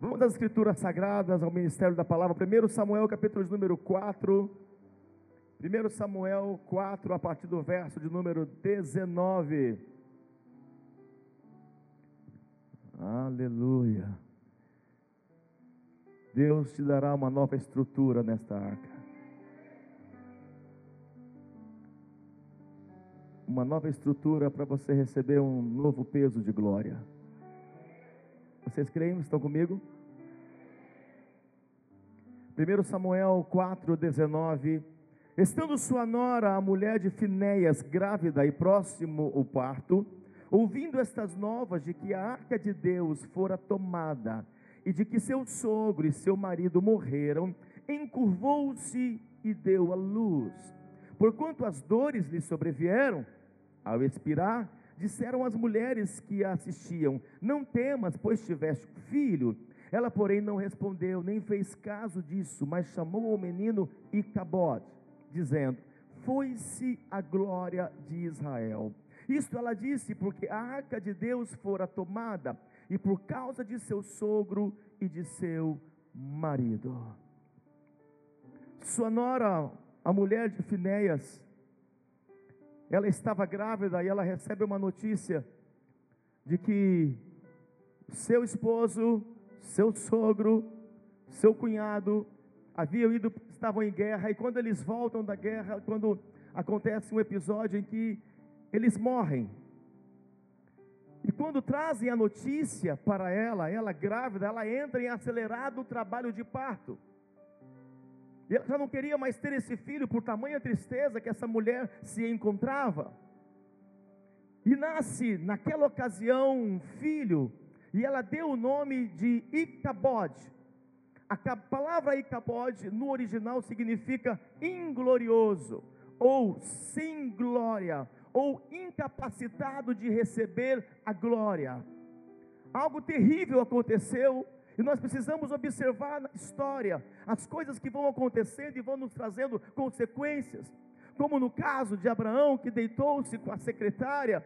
Vamos às escrituras sagradas, ao ministério da palavra. 1 Samuel, capítulo de número 4. 1 Samuel 4, a partir do verso de número 19. Aleluia. Deus te dará uma nova estrutura nesta arca. Uma nova estrutura para você receber um novo peso de glória. Vocês creem? Estão comigo? 1 Samuel 4, 19. Estando sua nora, a mulher de Finéias, grávida e próximo o parto, ouvindo estas novas de que a arca de Deus fora tomada e de que seu sogro e seu marido morreram, encurvou-se e deu a luz. Porquanto as dores lhe sobrevieram, ao expirar, disseram as mulheres que a assistiam: Não temas, pois tiveste filho. Ela, porém, não respondeu, nem fez caso disso, mas chamou o menino Icabode, dizendo: Foi-se a glória de Israel. Isto ela disse porque a arca de Deus fora tomada, e por causa de seu sogro e de seu marido. Sua nora, a mulher de Finéias, ela estava grávida e ela recebe uma notícia de que seu esposo, seu sogro, seu cunhado haviam ido, estavam em guerra e quando eles voltam da guerra, quando acontece um episódio em que eles morrem. E quando trazem a notícia para ela, ela grávida, ela entra em acelerado trabalho de parto. E ela já não queria mais ter esse filho por tamanha tristeza que essa mulher se encontrava. E nasce naquela ocasião um filho, e ela deu o nome de Icabode. A palavra Icabode no original significa inglorioso, ou sem glória, ou incapacitado de receber a glória. Algo terrível aconteceu e nós precisamos observar na história as coisas que vão acontecendo e vão nos trazendo consequências. Como no caso de Abraão, que deitou-se com a secretária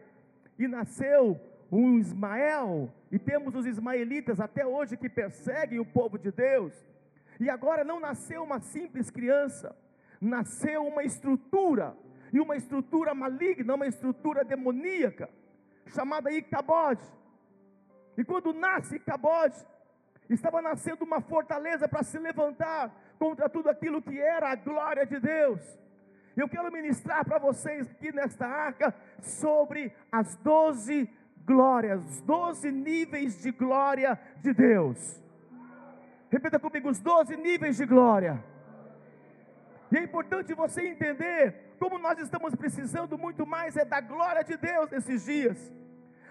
e nasceu um Ismael, e temos os ismaelitas até hoje que perseguem o povo de Deus. E agora não nasceu uma simples criança, nasceu uma estrutura, e uma estrutura maligna, uma estrutura demoníaca, chamada Icabode. E quando nasce Icabode, Estava nascendo uma fortaleza para se levantar contra tudo aquilo que era a glória de Deus. Eu quero ministrar para vocês aqui nesta arca sobre as doze glórias, doze níveis de glória de Deus. Repita comigo: os doze níveis de glória. E é importante você entender como nós estamos precisando muito mais é da glória de Deus nesses dias.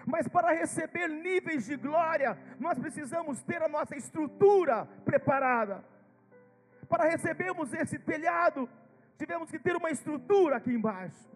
Mas para receber níveis de glória, nós precisamos ter a nossa estrutura preparada. Para recebermos esse telhado, tivemos que ter uma estrutura aqui embaixo.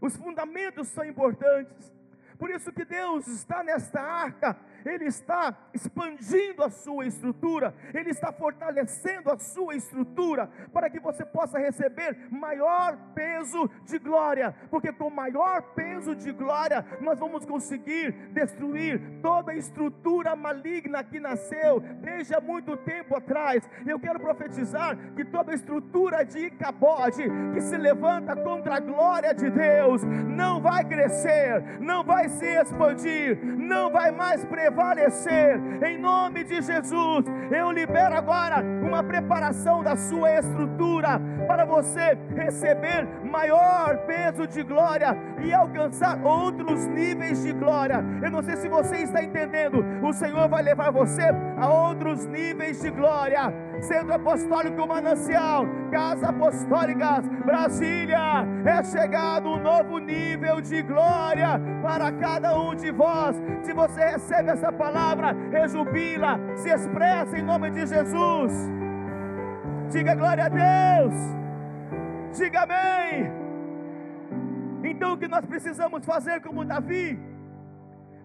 Os fundamentos são importantes. Por isso que Deus está nesta arca ele está expandindo a sua estrutura, Ele está fortalecendo a sua estrutura, para que você possa receber maior peso de glória, porque com maior peso de glória, nós vamos conseguir destruir toda a estrutura maligna que nasceu desde há muito tempo atrás. Eu quero profetizar que toda a estrutura de Icabode que se levanta contra a glória de Deus não vai crescer, não vai se expandir, não vai mais prevalecer prevalecer, em nome de Jesus. Eu libero agora uma preparação da sua estrutura para você receber maior peso de glória e alcançar outros níveis de glória. Eu não sei se você está entendendo, o Senhor vai levar você a outros níveis de glória. Centro Apostólico Manancial, Casa Apostólica, Brasília, é chegado um novo nível de glória para cada um de vós. Se você recebe essa palavra, rejubila, se expressa em nome de Jesus. Diga glória a Deus. Diga amém. Então o que nós precisamos fazer como Davi?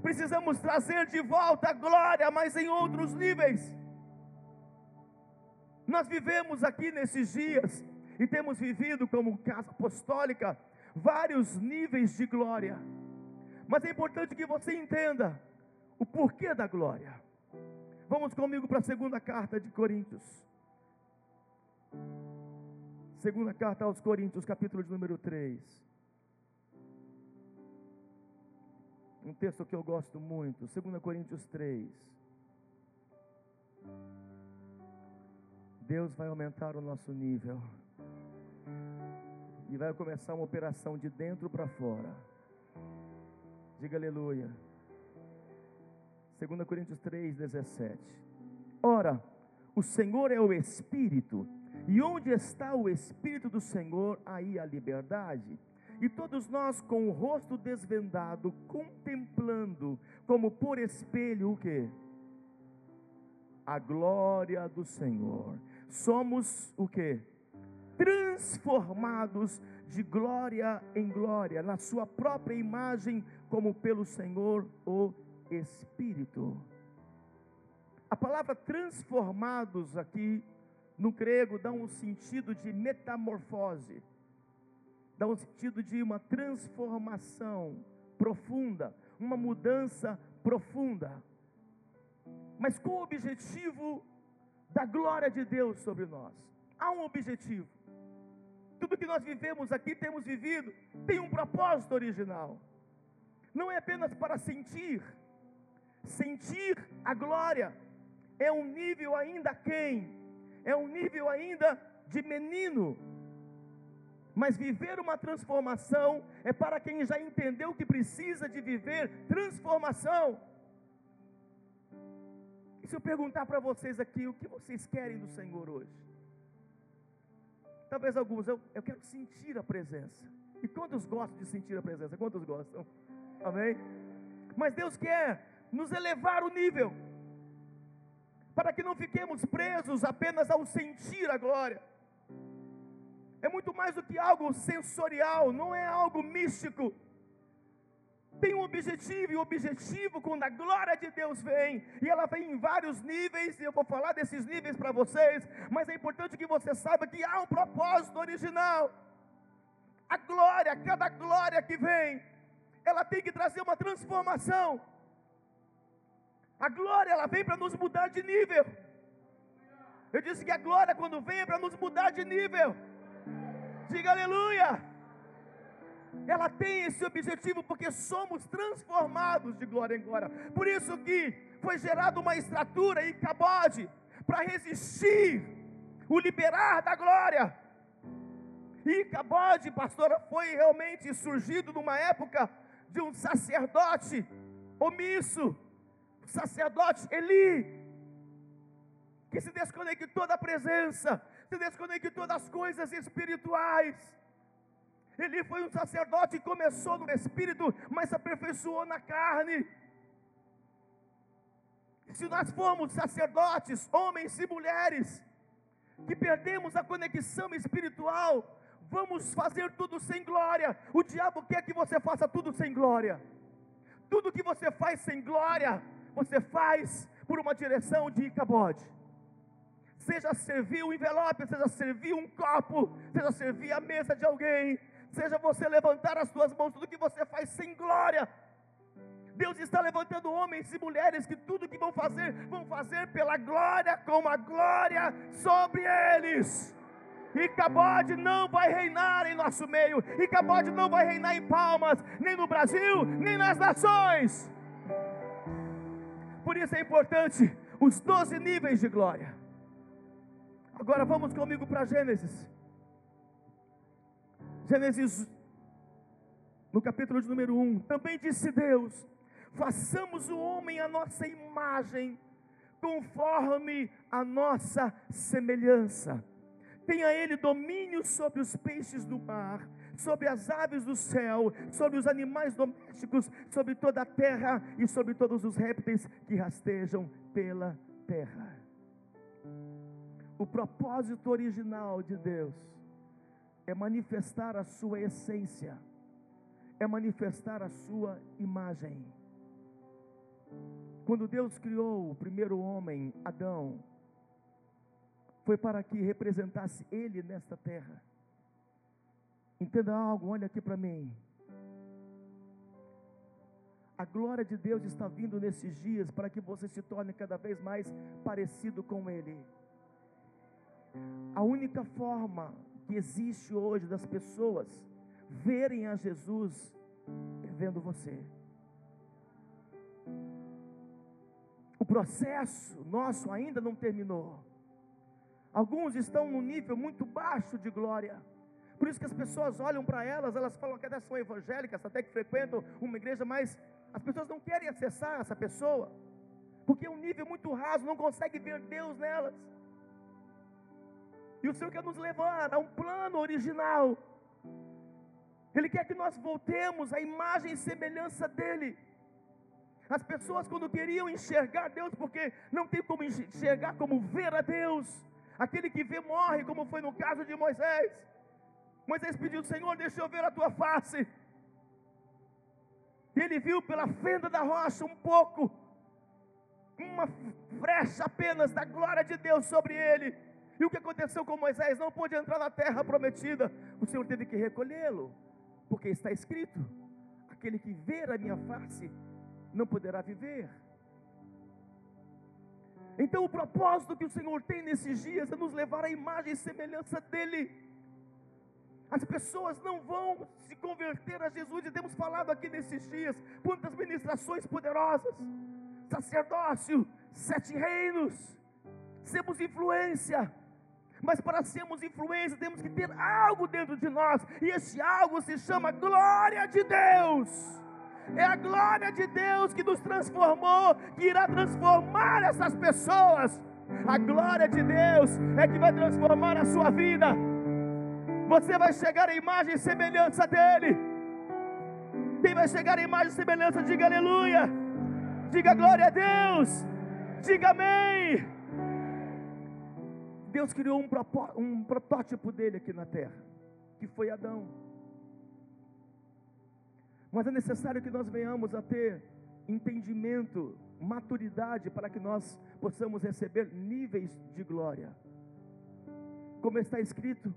Precisamos trazer de volta a glória, mas em outros níveis. Nós vivemos aqui nesses dias e temos vivido como casa apostólica vários níveis de glória. Mas é importante que você entenda o porquê da glória. Vamos comigo para a segunda carta de Coríntios. Segunda carta aos Coríntios, capítulo de número 3. Um texto que eu gosto muito, 2 Coríntios 3. Deus vai aumentar o nosso nível. E vai começar uma operação de dentro para fora. Diga aleluia. 2 Coríntios 3, 17. Ora, o Senhor é o Espírito, e onde está o Espírito do Senhor, aí a liberdade. E todos nós com o rosto desvendado, contemplando, como por espelho, o que? A glória do Senhor. Somos o que? Transformados de glória em glória, na sua própria imagem, como pelo Senhor o Espírito. A palavra transformados aqui no grego dá um sentido de metamorfose, dá um sentido de uma transformação profunda, uma mudança profunda, mas com o objetivo da glória de Deus sobre nós. Há um objetivo. Tudo que nós vivemos aqui, temos vivido, tem um propósito original. Não é apenas para sentir, sentir a glória é um nível ainda quem? É um nível ainda de menino. Mas viver uma transformação é para quem já entendeu que precisa de viver transformação. E se eu perguntar para vocês aqui, o que vocês querem do Senhor hoje? Talvez alguns, eu, eu quero sentir a presença. E quantos gostam de sentir a presença? Quantos gostam? Amém? Mas Deus quer nos elevar o nível, para que não fiquemos presos apenas ao sentir a glória. É muito mais do que algo sensorial, não é algo místico. Tem um objetivo, e o objetivo, quando a glória de Deus vem, e ela vem em vários níveis, e eu vou falar desses níveis para vocês, mas é importante que você saiba que há um propósito original. A glória, cada glória que vem, ela tem que trazer uma transformação. A glória, ela vem para nos mudar de nível. Eu disse que a glória, quando vem, é para nos mudar de nível. Diga aleluia. Ela tem esse objetivo porque somos transformados de glória em glória. Por isso que foi gerada uma estrutura e cabode para resistir o liberar da glória. E cabode, pastora, foi realmente surgido numa época de um sacerdote omisso sacerdote Eli, que se desconectou da presença, se desconectou das coisas espirituais. Eli foi um sacerdote que começou no espírito, mas se aperfeiçoou na carne. Se nós formos sacerdotes, homens e mulheres, que perdemos a conexão espiritual, vamos fazer tudo sem glória. O diabo quer que você faça tudo sem glória. Tudo que você faz sem glória, você faz por uma direção de cabode. Seja servir um envelope, seja servir um copo, seja servir a mesa de alguém, seja você levantar as suas mãos, tudo que você faz sem glória. Deus está levantando homens e mulheres que tudo que vão fazer, vão fazer pela glória, com a glória sobre eles. E Cabode não vai reinar em nosso meio, e Cabode não vai reinar em Palmas, nem no Brasil, nem nas nações. Por isso é importante os 12 níveis de glória. Agora vamos comigo para Gênesis. Gênesis, no capítulo de número 1. Também disse Deus: façamos o homem a nossa imagem, conforme a nossa semelhança. Tenha ele domínio sobre os peixes do mar sobre as aves do céu, sobre os animais domésticos, sobre toda a terra e sobre todos os répteis que rastejam pela terra. O propósito original de Deus é manifestar a sua essência, é manifestar a sua imagem. Quando Deus criou o primeiro homem, Adão, foi para que representasse ele nesta terra. Entenda algo, olha aqui para mim. A glória de Deus está vindo nesses dias para que você se torne cada vez mais parecido com Ele. A única forma que existe hoje das pessoas verem a Jesus vendo você. O processo nosso ainda não terminou. Alguns estão num nível muito baixo de glória. Por isso que as pessoas olham para elas, elas falam que elas são evangélicas, até que frequentam uma igreja, mas as pessoas não querem acessar essa pessoa, porque é um nível muito raso, não consegue ver Deus nelas. E o Senhor quer nos levar a um plano original. Ele quer que nós voltemos à imagem e semelhança dEle. As pessoas, quando queriam enxergar Deus, porque não tem como enxergar como ver a Deus, aquele que vê morre, como foi no caso de Moisés. Moisés pediu: Senhor, deixa eu ver a tua face. Ele viu pela fenda da rocha um pouco, uma frecha apenas da glória de Deus sobre ele. E o que aconteceu com Moisés? Não pôde entrar na terra prometida. O Senhor teve que recolhê-lo, porque está escrito: aquele que ver a minha face não poderá viver. Então, o propósito que o Senhor tem nesses dias é nos levar à imagem e semelhança dEle. As pessoas não vão se converter a Jesus, e temos falado aqui nesses dias, quantas ministrações poderosas, sacerdócio, sete reinos, sermos influência, mas para sermos influência temos que ter algo dentro de nós, e esse algo se chama glória de Deus. É a glória de Deus que nos transformou, que irá transformar essas pessoas. A glória de Deus é que vai transformar a sua vida você vai chegar à imagem e semelhança dele. Quem vai chegar à imagem e semelhança, diga aleluia. Diga glória a Deus. Diga amém. Deus criou um, um protótipo dele aqui na terra, que foi Adão. Mas é necessário que nós venhamos a ter entendimento, maturidade, para que nós possamos receber níveis de glória. Como está escrito,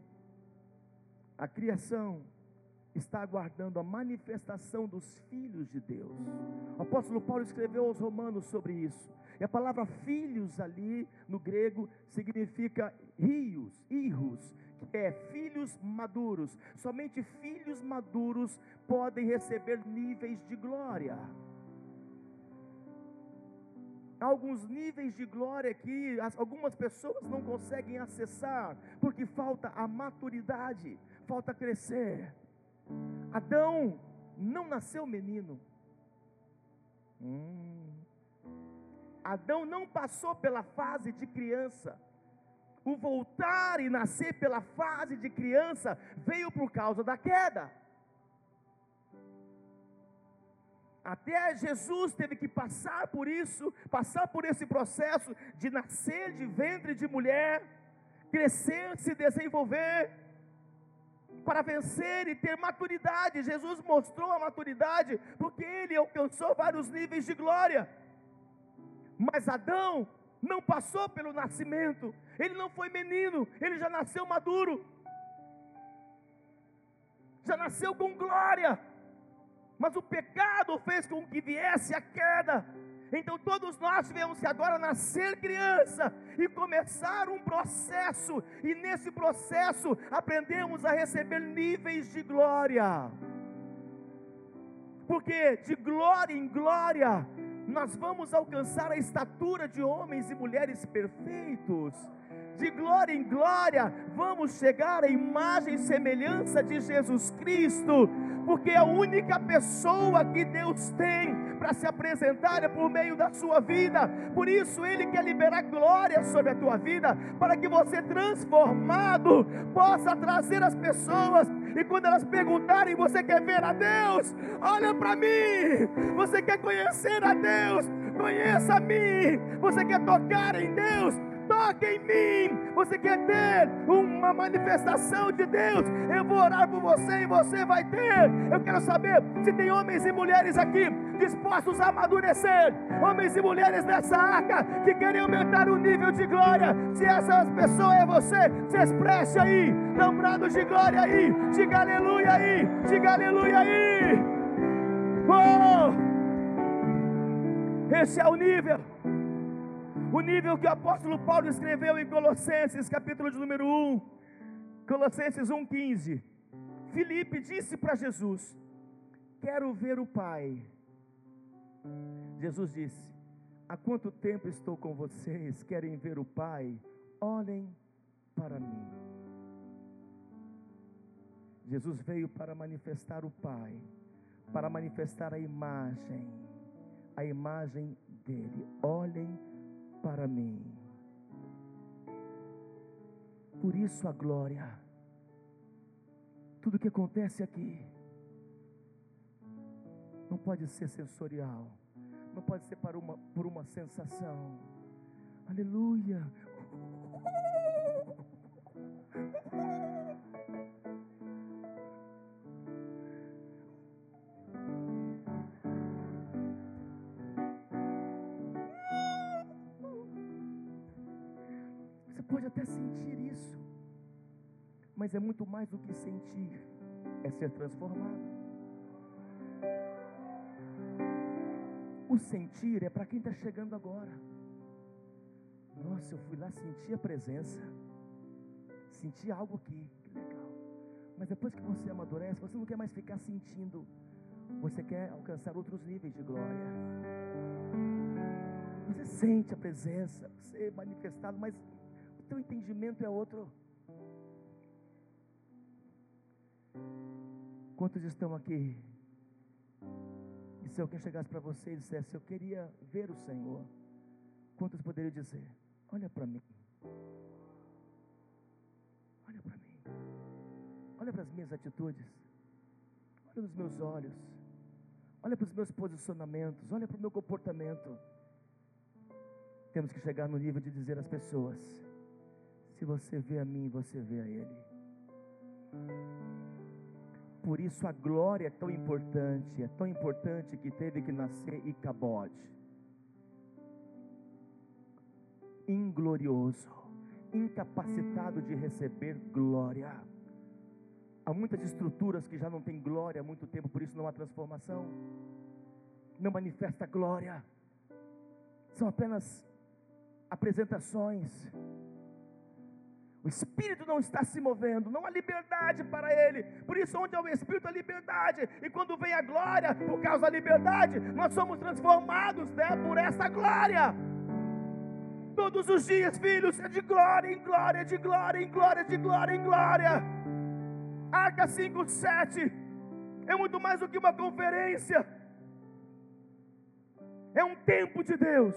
a criação está aguardando a manifestação dos filhos de Deus. O apóstolo Paulo escreveu aos Romanos sobre isso. E a palavra filhos ali no grego significa rios, irros, que é filhos maduros. Somente filhos maduros podem receber níveis de glória. Alguns níveis de glória que algumas pessoas não conseguem acessar, porque falta a maturidade falta crescer. Adão não nasceu menino. Hum. Adão não passou pela fase de criança. O voltar e nascer pela fase de criança veio por causa da queda. Até Jesus teve que passar por isso, passar por esse processo de nascer de ventre de mulher, crescer, se desenvolver para vencer e ter maturidade. Jesus mostrou a maturidade porque ele alcançou vários níveis de glória. Mas Adão não passou pelo nascimento, ele não foi menino, ele já nasceu maduro, já nasceu com glória. Mas o pecado fez com que viesse a queda. Então todos nós tivemos que agora nascer criança e começar um processo, e nesse processo aprendemos a receber níveis de glória. Porque de glória em glória nós vamos alcançar a estatura de homens e mulheres perfeitos. De glória em glória, vamos chegar à imagem e semelhança de Jesus Cristo, porque a única pessoa que Deus tem para se apresentar é por meio da sua vida, por isso Ele quer liberar glória sobre a tua vida, para que você, transformado, possa trazer as pessoas, e quando elas perguntarem: Você quer ver a Deus? Olha para mim, você quer conhecer a Deus? Conheça a mim, você quer tocar em Deus? Toca em mim. Você quer ter uma manifestação de Deus? Eu vou orar por você e você vai ter. Eu quero saber se tem homens e mulheres aqui dispostos a amadurecer, homens e mulheres dessa arca que querem aumentar o nível de glória. Se essa pessoa é você, se expresse aí, lembrando de glória aí, diga aleluia aí, diga aleluia aí. Oh! Esse é o nível. O nível que o apóstolo Paulo escreveu em Colossenses, capítulo de número 1. Colossenses 1,15. Filipe disse para Jesus: Quero ver o Pai. Jesus disse: Há quanto tempo estou com vocês? Querem ver o Pai? Olhem para mim. Jesus veio para manifestar o Pai, para manifestar a imagem, a imagem dele. Olhem para mim. Por isso a glória. Tudo que acontece aqui não pode ser sensorial, não pode ser para uma, por uma sensação. Aleluia. É muito mais do que sentir, é ser transformado. O sentir é para quem está chegando agora. Nossa, eu fui lá sentir a presença, senti algo aqui, que legal. Mas depois que você amadurece, você não quer mais ficar sentindo, você quer alcançar outros níveis de glória. Você sente a presença, você é manifestado, mas o teu entendimento é outro. Quantos estão aqui? E se alguém chegasse para você e dissesse, eu queria ver o Senhor, quantos poderiam dizer? Olha para mim. Olha para mim. Olha para as minhas atitudes. Olha nos meus olhos. Olha para os meus posicionamentos. Olha para o meu comportamento. Temos que chegar no nível de dizer às pessoas: se você vê a mim, você vê a Ele. Por isso a glória é tão importante, é tão importante que teve que nascer Icabode. Inglorioso, incapacitado de receber glória. Há muitas estruturas que já não têm glória há muito tempo, por isso não há transformação. Não manifesta glória. São apenas apresentações. O Espírito não está se movendo, não há liberdade para ele. Por isso, onde há o Espírito, há liberdade. E quando vem a glória, por causa da liberdade, nós somos transformados né, por essa glória. Todos os dias, filhos, é de glória em glória, de glória em glória, de glória em glória. Arca 5, 7 é muito mais do que uma conferência, é um tempo de Deus,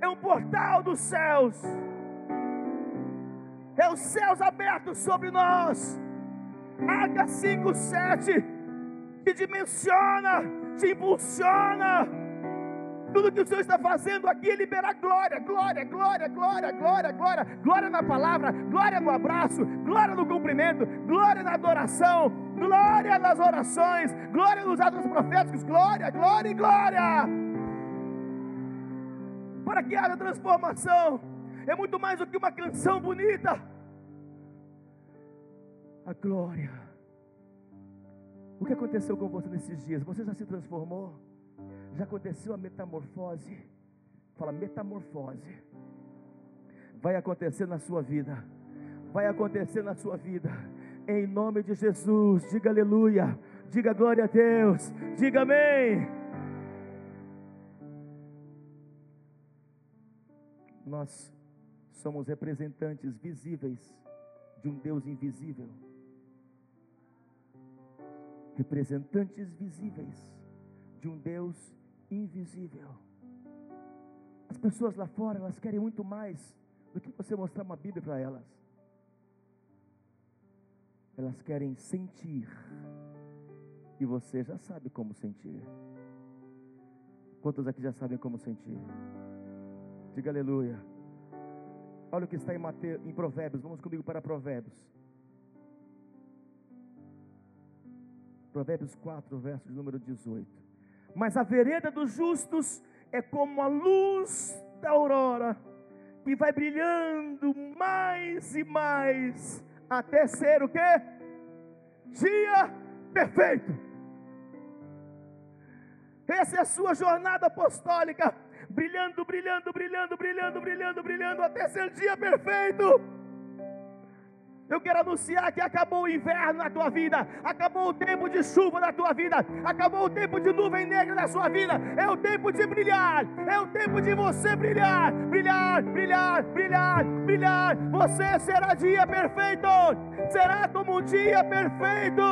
é um portal dos céus é os céus abertos sobre nós. Arca 5, 7 te dimensiona, te impulsiona. Tudo que o Senhor está fazendo aqui é liberar glória, glória, glória, glória, glória, glória, glória na palavra, glória no abraço, glória no cumprimento, glória na adoração, glória nas orações, glória nos atos proféticos, glória, glória e glória. Para que haja transformação, é muito mais do que uma canção bonita. A glória. O que aconteceu com você nesses dias? Você já se transformou? Já aconteceu a metamorfose? Fala, metamorfose. Vai acontecer na sua vida. Vai acontecer na sua vida. Em nome de Jesus. Diga aleluia. Diga glória a Deus. Diga amém. Nós somos representantes visíveis de um Deus invisível. Representantes visíveis de um Deus invisível. As pessoas lá fora, elas querem muito mais do que você mostrar uma Bíblia para elas. Elas querem sentir. E você já sabe como sentir. Quantos aqui já sabem como sentir? Diga aleluia. Olha o que está em, Mateus, em Provérbios. Vamos comigo para Provérbios. Provérbios 4, verso de número 18. Mas a vereda dos justos é como a luz da aurora, que vai brilhando mais e mais, até ser o que? Dia perfeito. Essa é a sua jornada apostólica brilhando, brilhando, brilhando, brilhando, brilhando, brilhando, até ser dia perfeito. Eu quero anunciar que acabou o inverno na tua vida, acabou o tempo de chuva na tua vida, acabou o tempo de nuvem negra na sua vida. É o tempo de brilhar, é o tempo de você brilhar, brilhar, brilhar, brilhar, brilhar. Você será dia perfeito, será como um dia perfeito,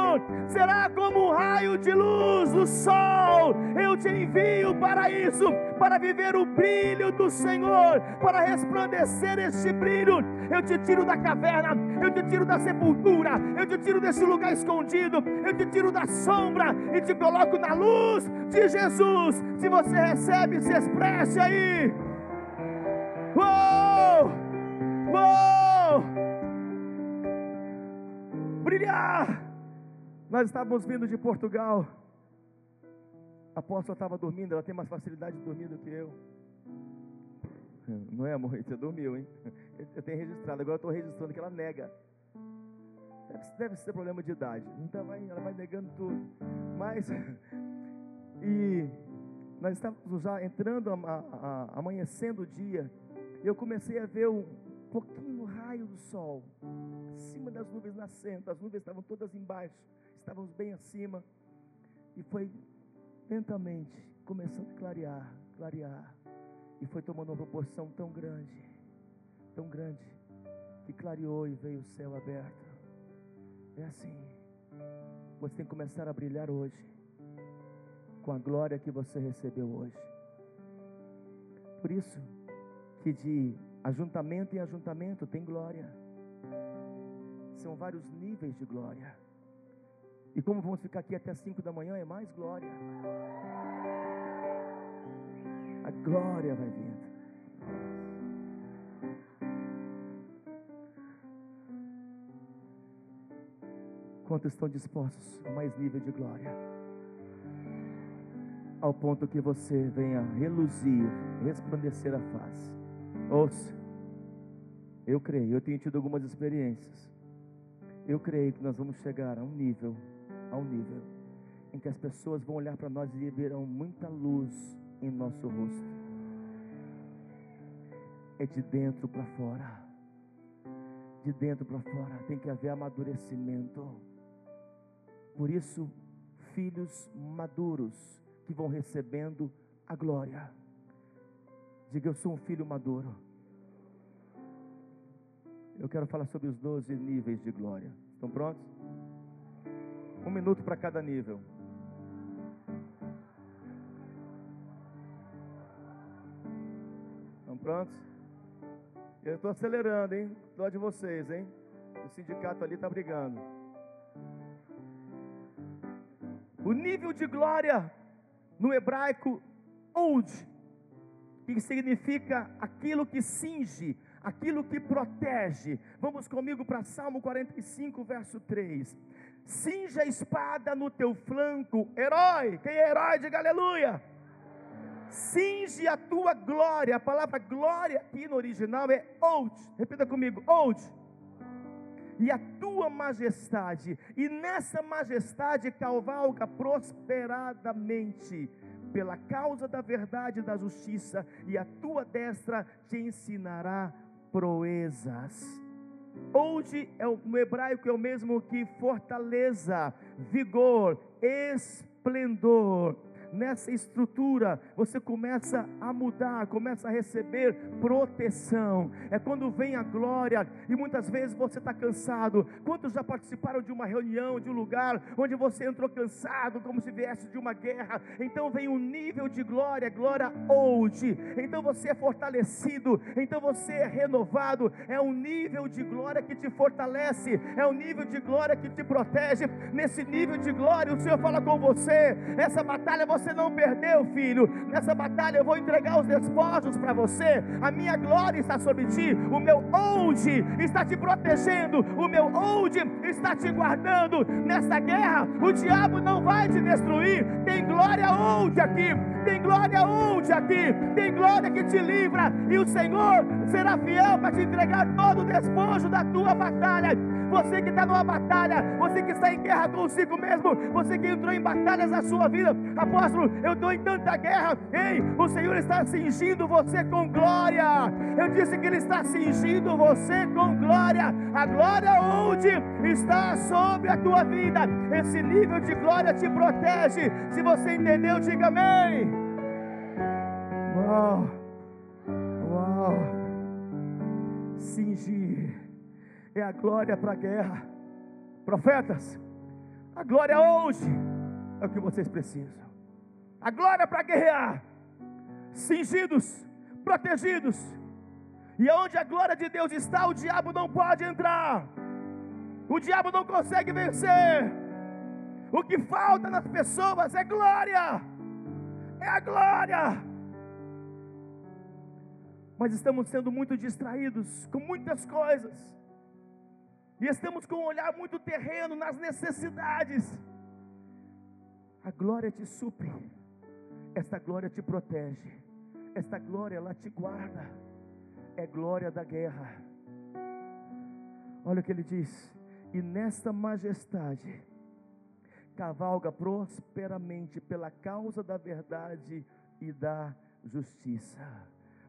será como um raio de luz do sol. Eu te envio para isso, para viver o brilho do Senhor, para resplandecer este brilho. Eu te tiro da caverna, eu te tiro da sepultura, eu te tiro desse lugar escondido, eu te tiro da sombra e te coloco na luz de Jesus. Se você recebe, se expresse aí. Uou! Uou! Brilhar! Nós estávamos vindo de Portugal. A apóstola estava dormindo, ela tem mais facilidade de dormir do que eu. Não é, amor? Você dormiu, hein? Eu tenho registrado, agora eu estou registrando que ela nega. Deve, deve ser problema de idade. Então vai, ela vai negando tudo. Mas, e nós estávamos já entrando, a, a, amanhecendo o dia, e eu comecei a ver um pouquinho raio do sol, acima das nuvens nascendo, as nuvens estavam todas embaixo, estávamos bem acima, e foi lentamente começando a clarear, clarear, e foi tomando uma proporção tão grande, tão grande, que clareou e veio o céu aberto. É assim. Você tem que começar a brilhar hoje, com a glória que você recebeu hoje. Por isso, que de ajuntamento em ajuntamento tem glória. São vários níveis de glória. E como vamos ficar aqui até 5 da manhã, é mais glória. A glória vai vindo. Quantos estão dispostos a mais nível de glória? Ao ponto que você venha reluzir, resplandecer a face. Ouça, eu creio, eu tenho tido algumas experiências. Eu creio que nós vamos chegar a um nível, a um nível, em que as pessoas vão olhar para nós e verão muita luz em nosso rosto. É de dentro para fora. De dentro para fora tem que haver amadurecimento. Por isso, filhos maduros que vão recebendo a glória. Diga, eu sou um filho maduro. Eu quero falar sobre os 12 níveis de glória. Estão prontos? Um minuto para cada nível. Estão prontos? Eu estou acelerando, hein? Dó de vocês, hein? O sindicato ali está brigando. O nível de glória no hebraico, old, que significa aquilo que cinge, aquilo que protege. Vamos comigo para Salmo 45, verso 3. Cinja a espada no teu flanco, herói. Quem é herói, diga aleluia. Cinge a tua glória. A palavra glória aqui no original é old. Repita comigo, old. E a tua majestade, e nessa majestade cavalga prosperadamente pela causa da verdade e da justiça, e a tua destra te ensinará proezas. Hoje é o, no hebraico é o mesmo que fortaleza, vigor, esplendor nessa estrutura, você começa a mudar, começa a receber proteção. É quando vem a glória, e muitas vezes você está cansado. Quantos já participaram de uma reunião, de um lugar onde você entrou cansado, como se viesse de uma guerra? Então vem um nível de glória, glória hoje. Então você é fortalecido, então você é renovado. É um nível de glória que te fortalece, é um nível de glória que te protege. Nesse nível de glória, o Senhor fala com você. Essa batalha você você não perdeu, filho. Nessa batalha eu vou entregar os despojos para você. A minha glória está sobre ti. O meu hoje está te protegendo. O meu hoje está te guardando. Nessa guerra, o diabo não vai te destruir. Tem glória hoje aqui. Tem glória hoje aqui. Tem glória que te livra. E o Senhor será fiel para te entregar todo o despojo da tua batalha. Você que está numa batalha, você que está em guerra consigo mesmo, você que entrou em batalhas na sua vida, apóstolo, eu estou em tanta guerra. Ei, o Senhor está cingindo você com glória. Eu disse que Ele está cingindo você com glória. A glória onde está sobre a tua vida. Esse nível de glória te protege. Se você entendeu, diga amém. Uau, uau, cingir é a glória para a guerra. Profetas, a glória hoje é o que vocês precisam. A glória para guerrear, cingidos, protegidos. E onde a glória de Deus está, o diabo não pode entrar. O diabo não consegue vencer. O que falta nas pessoas é glória. É a glória. Mas estamos sendo muito distraídos com muitas coisas. E estamos com um olhar muito terreno nas necessidades. A glória te supre. Esta glória te protege. Esta glória ela te guarda. É glória da guerra. Olha o que ele diz: "E nesta majestade cavalga prosperamente pela causa da verdade e da justiça."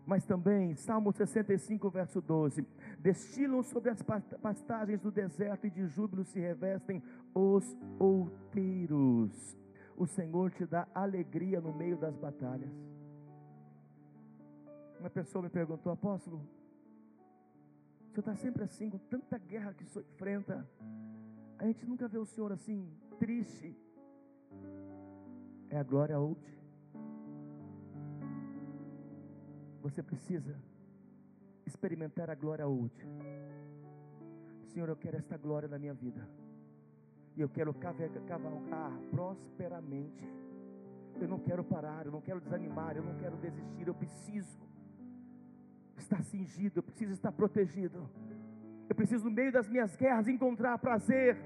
Mas também, Salmo 65, verso 12: destilam sobre as pastagens do deserto e de júbilo se revestem os outeiros. O Senhor te dá alegria no meio das batalhas. Uma pessoa me perguntou, apóstolo, o senhor está sempre assim, com tanta guerra que o senhor enfrenta. A gente nunca vê o senhor assim, triste. É a glória hoje. Você precisa experimentar a glória útil. Senhor, eu quero esta glória na minha vida. E eu quero cavalgar prosperamente. Eu não quero parar, eu não quero desanimar, eu não quero desistir. Eu preciso estar cingido, eu preciso estar protegido. Eu preciso, no meio das minhas guerras, encontrar prazer.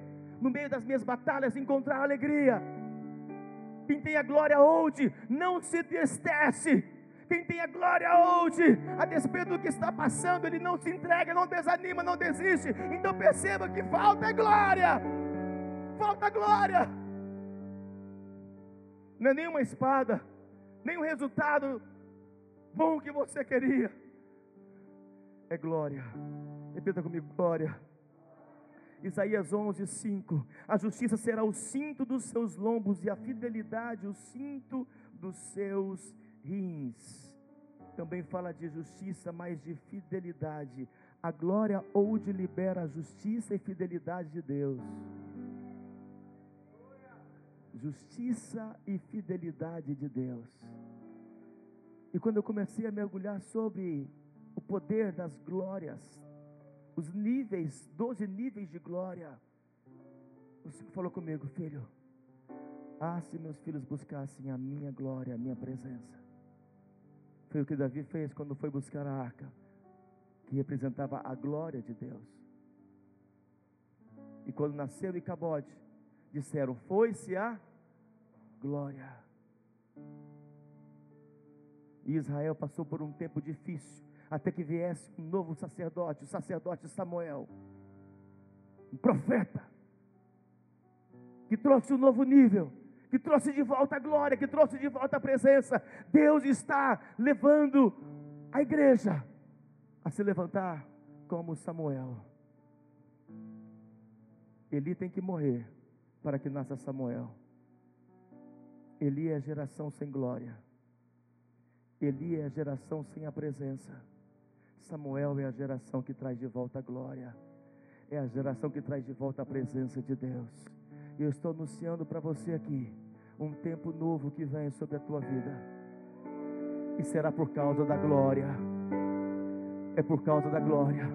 No meio das minhas batalhas, encontrar alegria. Tem a glória onde não se entristece quem tem a glória hoje, a despeito do que está passando, ele não se entrega, não desanima, não desiste. Então perceba que falta glória. Falta glória. Não é nenhuma espada, nem o resultado bom que você queria. É glória. Repita comigo, glória. Isaías 11, 5. A justiça será o cinto dos seus lombos e a fidelidade o cinto dos seus rins. Também fala de justiça, mas de fidelidade. A glória ou de libera a justiça e fidelidade de Deus. Justiça e fidelidade de Deus. E quando eu comecei a mergulhar sobre o poder das glórias, os níveis, doze níveis de glória, o Senhor falou comigo, filho, ah, se meus filhos buscassem a minha glória, a minha presença, foi o que Davi fez quando foi buscar a arca, que representava a glória de Deus. E quando nasceu Icabode, disseram: Foi-se a glória. E Israel passou por um tempo difícil, até que viesse um novo sacerdote, o sacerdote Samuel, um profeta, que trouxe um novo nível que trouxe de volta a glória, que trouxe de volta a presença. Deus está levando a igreja a se levantar como Samuel. Eli tem que morrer para que nasça Samuel. Eli é a geração sem glória. Eli é a geração sem a presença. Samuel é a geração que traz de volta a glória. É a geração que traz de volta a presença de Deus. E eu estou anunciando para você aqui um tempo novo que vem sobre a tua vida. E será por causa da glória. É por causa da glória.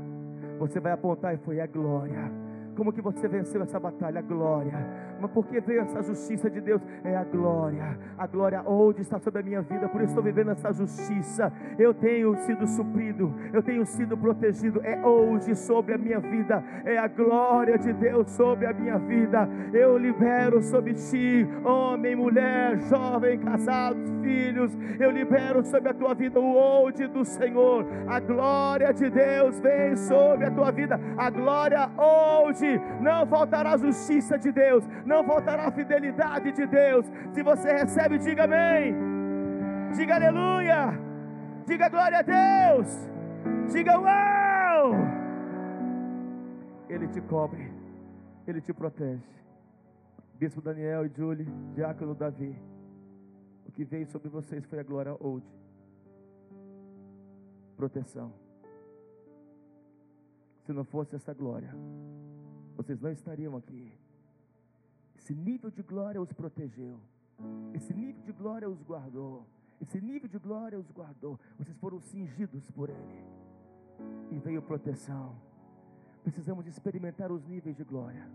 Você vai apontar e foi a glória. Como que você venceu essa batalha? A glória. Mas porque veio essa justiça de Deus? É a glória. A glória hoje está sobre a minha vida, por isso estou vivendo essa justiça. Eu tenho sido suprido, eu tenho sido protegido. É hoje sobre a minha vida. É a glória de Deus sobre a minha vida. Eu libero sobre ti, homem, mulher, jovem, casados, filhos. Eu libero sobre a tua vida o hoje do Senhor. A glória de Deus vem sobre a tua vida. A glória hoje não faltará a justiça de Deus não faltará a fidelidade de Deus. Se você recebe, diga amém. Diga aleluia. Diga glória a Deus. Diga uau. Ele te cobre. Ele te protege. Bispo Daniel e Julie, Diácono Davi. Que veio sobre vocês foi a glória hoje. Proteção. Se não fosse essa glória, vocês não estariam aqui. Esse nível de glória os protegeu. Esse nível de glória os guardou. Esse nível de glória os guardou. Vocês foram cingidos por Ele. E veio proteção. Precisamos experimentar os níveis de glória.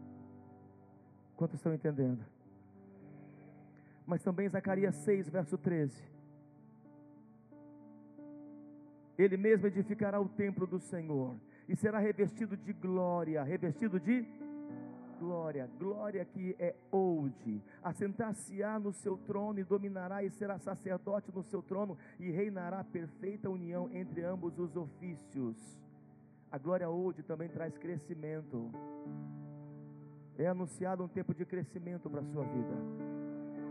Quantos estão entendendo? Mas também Zacarias 6, verso 13. Ele mesmo edificará o templo do Senhor e será revestido de glória, revestido de glória, glória que é hoje. Assentar-se-á no seu trono e dominará e será sacerdote no seu trono e reinará perfeita união entre ambos os ofícios. A glória hoje também traz crescimento. É anunciado um tempo de crescimento para a sua vida.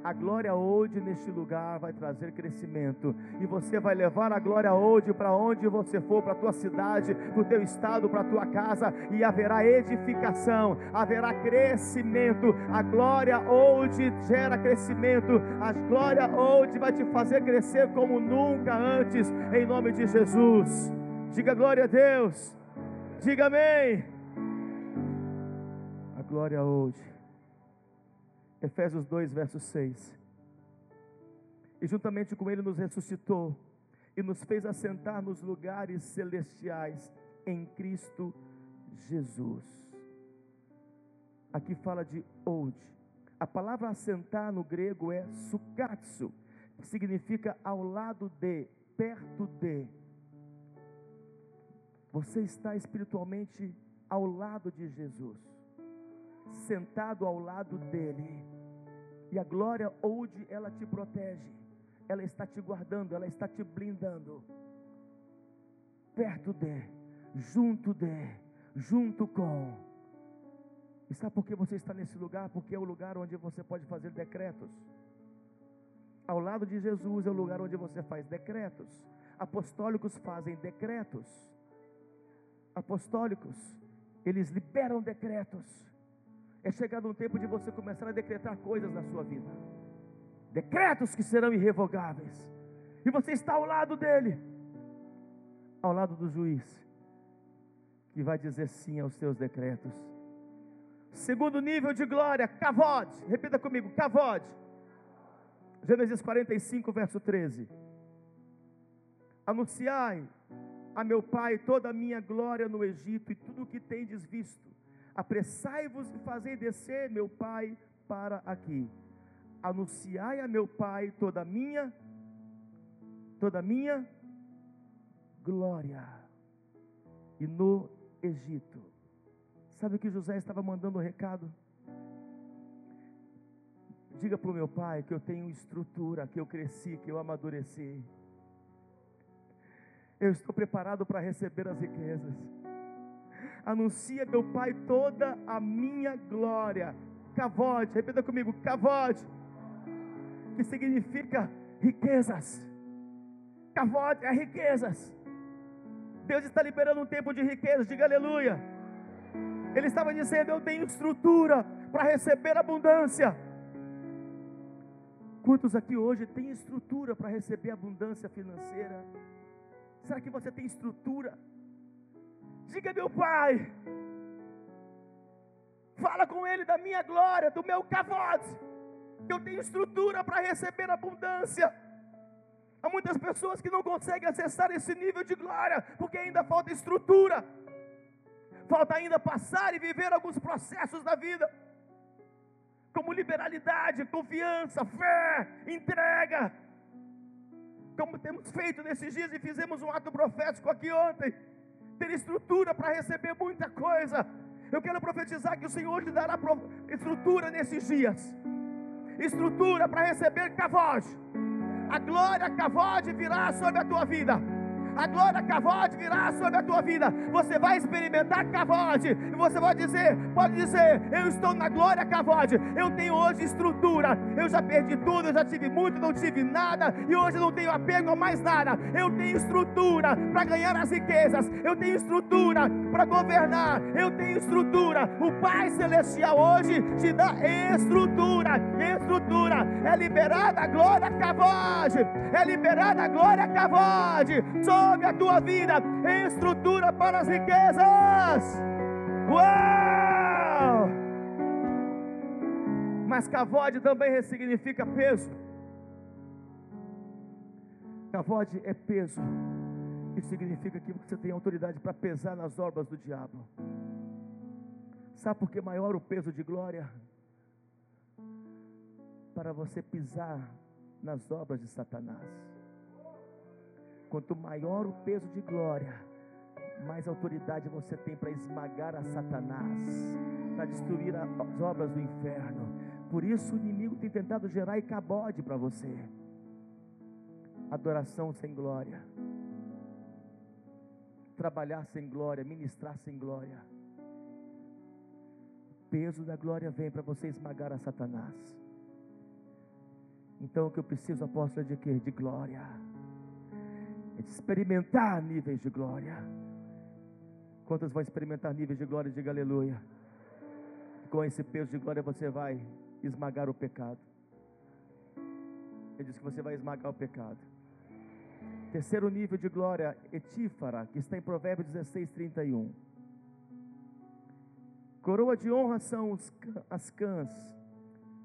A glória hoje neste lugar vai trazer crescimento. E você vai levar a glória hoje para onde você for, para a tua cidade, para o teu estado, para a tua casa. E haverá edificação, haverá crescimento. A glória hoje gera crescimento. A glória hoje vai te fazer crescer como nunca antes, em nome de Jesus. Diga glória a Deus. Diga amém. A glória hoje Efésios 2, verso 6. E juntamente com Ele nos ressuscitou e nos fez assentar nos lugares celestiais em Cristo Jesus. Aqui fala de old. A palavra assentar no grego é sukatsu, que significa ao lado de, perto de. Você está espiritualmente ao lado de Jesus, sentado ao lado dele. E a glória hoje ela te protege. Ela está te guardando, ela está te blindando. Perto de, junto de, junto com. E sabe por que você está nesse lugar? Porque é o lugar onde você pode fazer decretos. Ao lado de Jesus é o lugar onde você faz decretos. Apostólicos fazem decretos. Apostólicos, eles liberam decretos. É chegado um tempo de você começar a decretar coisas na sua vida. Decretos que serão irrevogáveis. E você está ao lado dele. Ao lado do juiz. Que vai dizer sim aos seus decretos. Segundo nível de glória, cavode. Repita comigo, cavode. Gênesis 45, verso 13. Anunciai a meu pai toda a minha glória no Egito e tudo o que tendes visto Apressai-vos e fazei descer meu pai para aqui. Anunciai a meu pai toda a minha, toda a minha glória. E no Egito. Sabe o que José estava mandando o recado? Diga para o meu pai que eu tenho estrutura, que eu cresci, que eu amadureci. Eu estou preparado para receber as riquezas anuncia meu Pai toda a minha glória. Cavode, repita comigo, cavode, que significa riquezas. Cavode é riquezas. Deus está liberando um tempo de riquezas, diga aleluia. Ele estava dizendo: Eu tenho estrutura para receber abundância. Quantos aqui hoje têm estrutura para receber abundância financeira? Será que você tem estrutura? Diga, meu Pai, fala com Ele da minha glória, do meu cavote, que eu tenho estrutura para receber abundância. Há muitas pessoas que não conseguem acessar esse nível de glória, porque ainda falta estrutura, falta ainda passar e viver alguns processos da vida, como liberalidade, confiança, fé, entrega. Como temos feito nesses dias e fizemos um ato profético aqui ontem. Ter estrutura para receber muita coisa. Eu quero profetizar que o Senhor te dará estrutura nesses dias. Estrutura para receber cavode. A glória cavode virá sobre a tua vida a glória cavode virá sobre a tua vida. Você vai experimentar cavode. E você vai dizer, pode dizer, eu estou na glória cavode. Eu tenho hoje estrutura. Eu já perdi tudo, eu já tive muito, não tive nada. E hoje não tenho apego a mais nada. Eu tenho estrutura para ganhar as riquezas. Eu tenho estrutura para governar. Eu tenho estrutura. O Pai Celestial hoje te dá estrutura. Estrutura. É liberada a glória cavode. É liberada a glória cavode. Sou sobre a tua vida estrutura para as riquezas. Uau! Mas cavode também ressignifica peso. Cavode é peso. Isso significa que você tem autoridade para pesar nas obras do diabo. Sabe por que maior o peso de glória? Para você pisar nas obras de Satanás. Quanto maior o peso de glória, mais autoridade você tem para esmagar a Satanás, para destruir as obras do inferno. Por isso o inimigo tem tentado gerar icabode para você. Adoração sem glória. Trabalhar sem glória, ministrar sem glória. O peso da glória vem para você esmagar a Satanás. Então o que eu preciso, apóstolo, é de quê? De glória experimentar níveis de glória. Quantos vão experimentar níveis de glória? Diga aleluia. Com esse peso de glória você vai esmagar o pecado. Ele diz que você vai esmagar o pecado. Terceiro nível de glória, etífara, que está em Provérbios 16, 31. Coroa de honra são as cãs,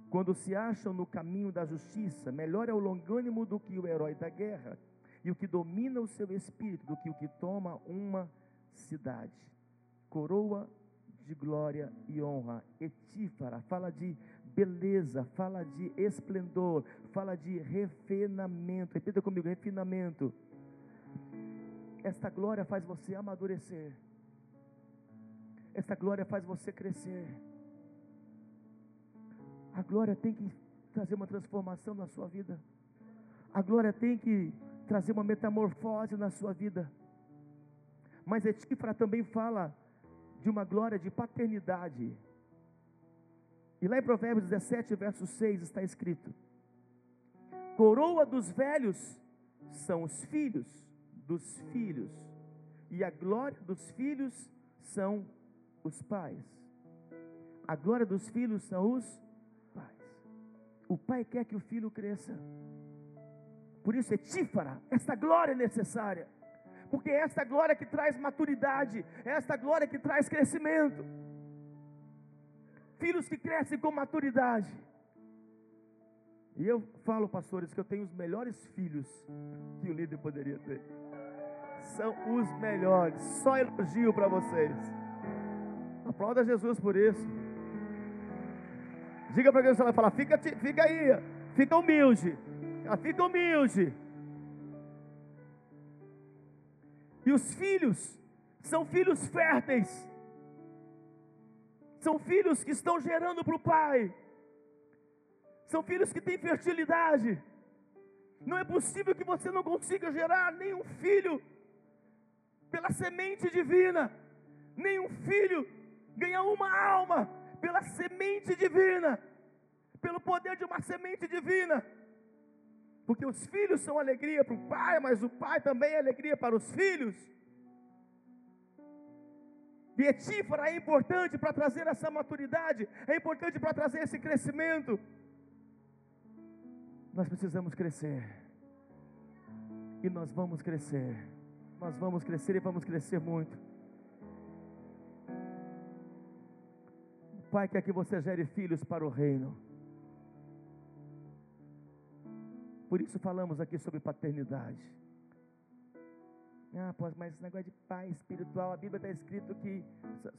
quando se acham no caminho da justiça. Melhor é o longânimo do que o herói da guerra e o que domina o seu espírito do que o que toma uma cidade. Coroa de glória e honra, etífara, fala de beleza, fala de esplendor, fala de refinamento. Repita comigo: refinamento. Esta glória faz você amadurecer. Esta glória faz você crescer. A glória tem que trazer uma transformação na sua vida. A glória tem que trazer uma metamorfose na sua vida. Mas Etífra também fala de uma glória de paternidade. E lá em Provérbios 17, verso 6 está escrito: Coroa dos velhos são os filhos dos filhos, e a glória dos filhos são os pais. A glória dos filhos são os pais. O pai quer que o filho cresça. Por isso, etífara, esta glória é necessária. Porque é esta glória que traz maturidade, é esta glória que traz crescimento. Filhos que crescem com maturidade. E eu falo, pastores, que eu tenho os melhores filhos que o líder poderia ter. São os melhores. Só elogio para vocês. Aplauda Jesus por isso. Diga para quem você vai falar, fica, fica aí, fica humilde. Ela fica humilde. E os filhos são filhos férteis. São filhos que estão gerando para o pai. São filhos que têm fertilidade. Não é possível que você não consiga gerar nenhum filho pela semente divina. Nenhum filho ganhar uma alma pela semente divina. Pelo poder de uma semente divina. Porque os filhos são alegria para o pai, mas o pai também é alegria para os filhos. E etífora é importante para trazer essa maturidade, é importante para trazer esse crescimento. Nós precisamos crescer. E nós vamos crescer. Nós vamos crescer e vamos crescer muito. O Pai quer que você gere filhos para o reino. Por isso falamos aqui sobre paternidade. Ah, mas esse negócio de pai espiritual, a Bíblia está escrito que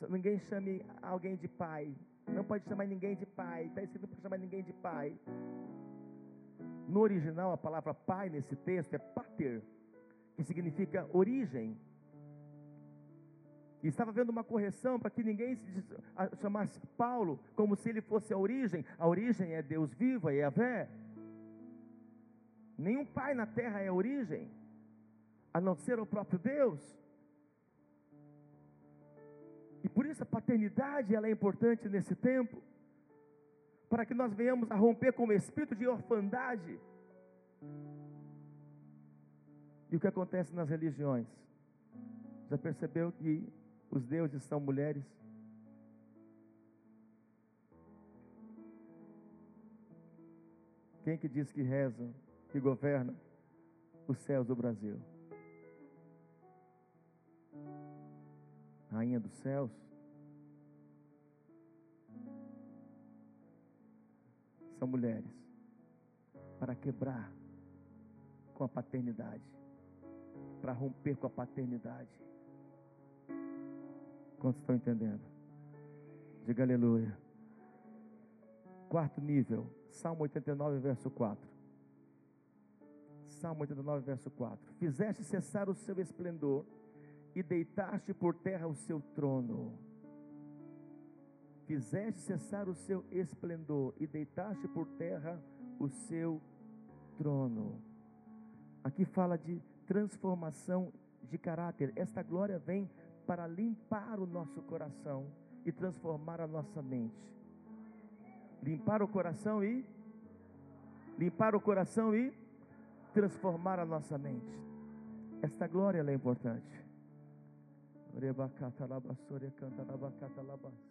ninguém chame alguém de pai. Não pode chamar ninguém de pai. Está escrito para chamar ninguém de pai. No original, a palavra pai nesse texto é pater, que significa origem. E estava havendo uma correção para que ninguém chamasse Paulo como se ele fosse a origem. A origem é Deus vivo, é Yahvé. Nenhum pai na terra é origem a não ser o próprio Deus. E por isso a paternidade ela é importante nesse tempo, para que nós venhamos a romper com o espírito de orfandade. E o que acontece nas religiões? Já percebeu que os deuses são mulheres? Quem que diz que reza, que governa os céus do Brasil? rainha dos céus. São mulheres para quebrar com a paternidade, para romper com a paternidade. Quantos estão entendendo? Diga aleluia. Quarto nível, Salmo 89, verso 4. Salmo 89, verso 4. Fizeste cessar o seu esplendor e deitaste por terra o seu trono. Fizeste cessar o seu esplendor e deitaste por terra o seu trono. Aqui fala de transformação de caráter. Esta glória vem para limpar o nosso coração e transformar a nossa mente. Limpar o coração e limpar o coração e transformar a nossa mente. Esta glória é importante. Rebacata labassoria canta labacata labas.